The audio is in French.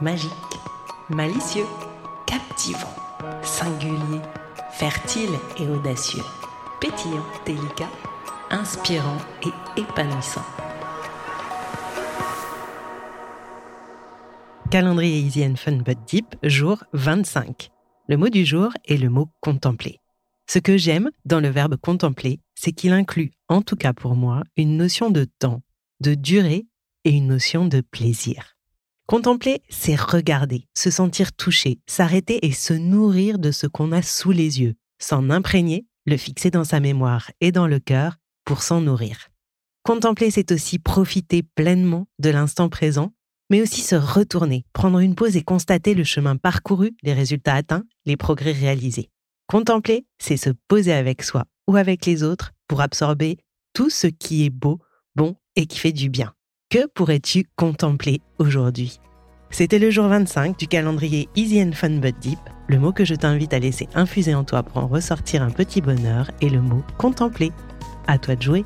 Magique, malicieux, captivant, singulier, fertile et audacieux, pétillant, délicat, inspirant et épanouissant. Calendrier Easy Fun But Deep, jour 25. Le mot du jour est le mot contempler. Ce que j'aime dans le verbe contempler, c'est qu'il inclut, en tout cas pour moi, une notion de temps, de durée et une notion de plaisir. Contempler, c'est regarder, se sentir touché, s'arrêter et se nourrir de ce qu'on a sous les yeux, s'en imprégner, le fixer dans sa mémoire et dans le cœur pour s'en nourrir. Contempler, c'est aussi profiter pleinement de l'instant présent mais aussi se retourner, prendre une pause et constater le chemin parcouru, les résultats atteints, les progrès réalisés. Contempler, c'est se poser avec soi ou avec les autres pour absorber tout ce qui est beau, bon et qui fait du bien. Que pourrais-tu contempler aujourd'hui? C'était le jour 25 du calendrier Easy and Fun But Deep. Le mot que je t'invite à laisser infuser en toi pour en ressortir un petit bonheur est le mot contempler. À toi de jouer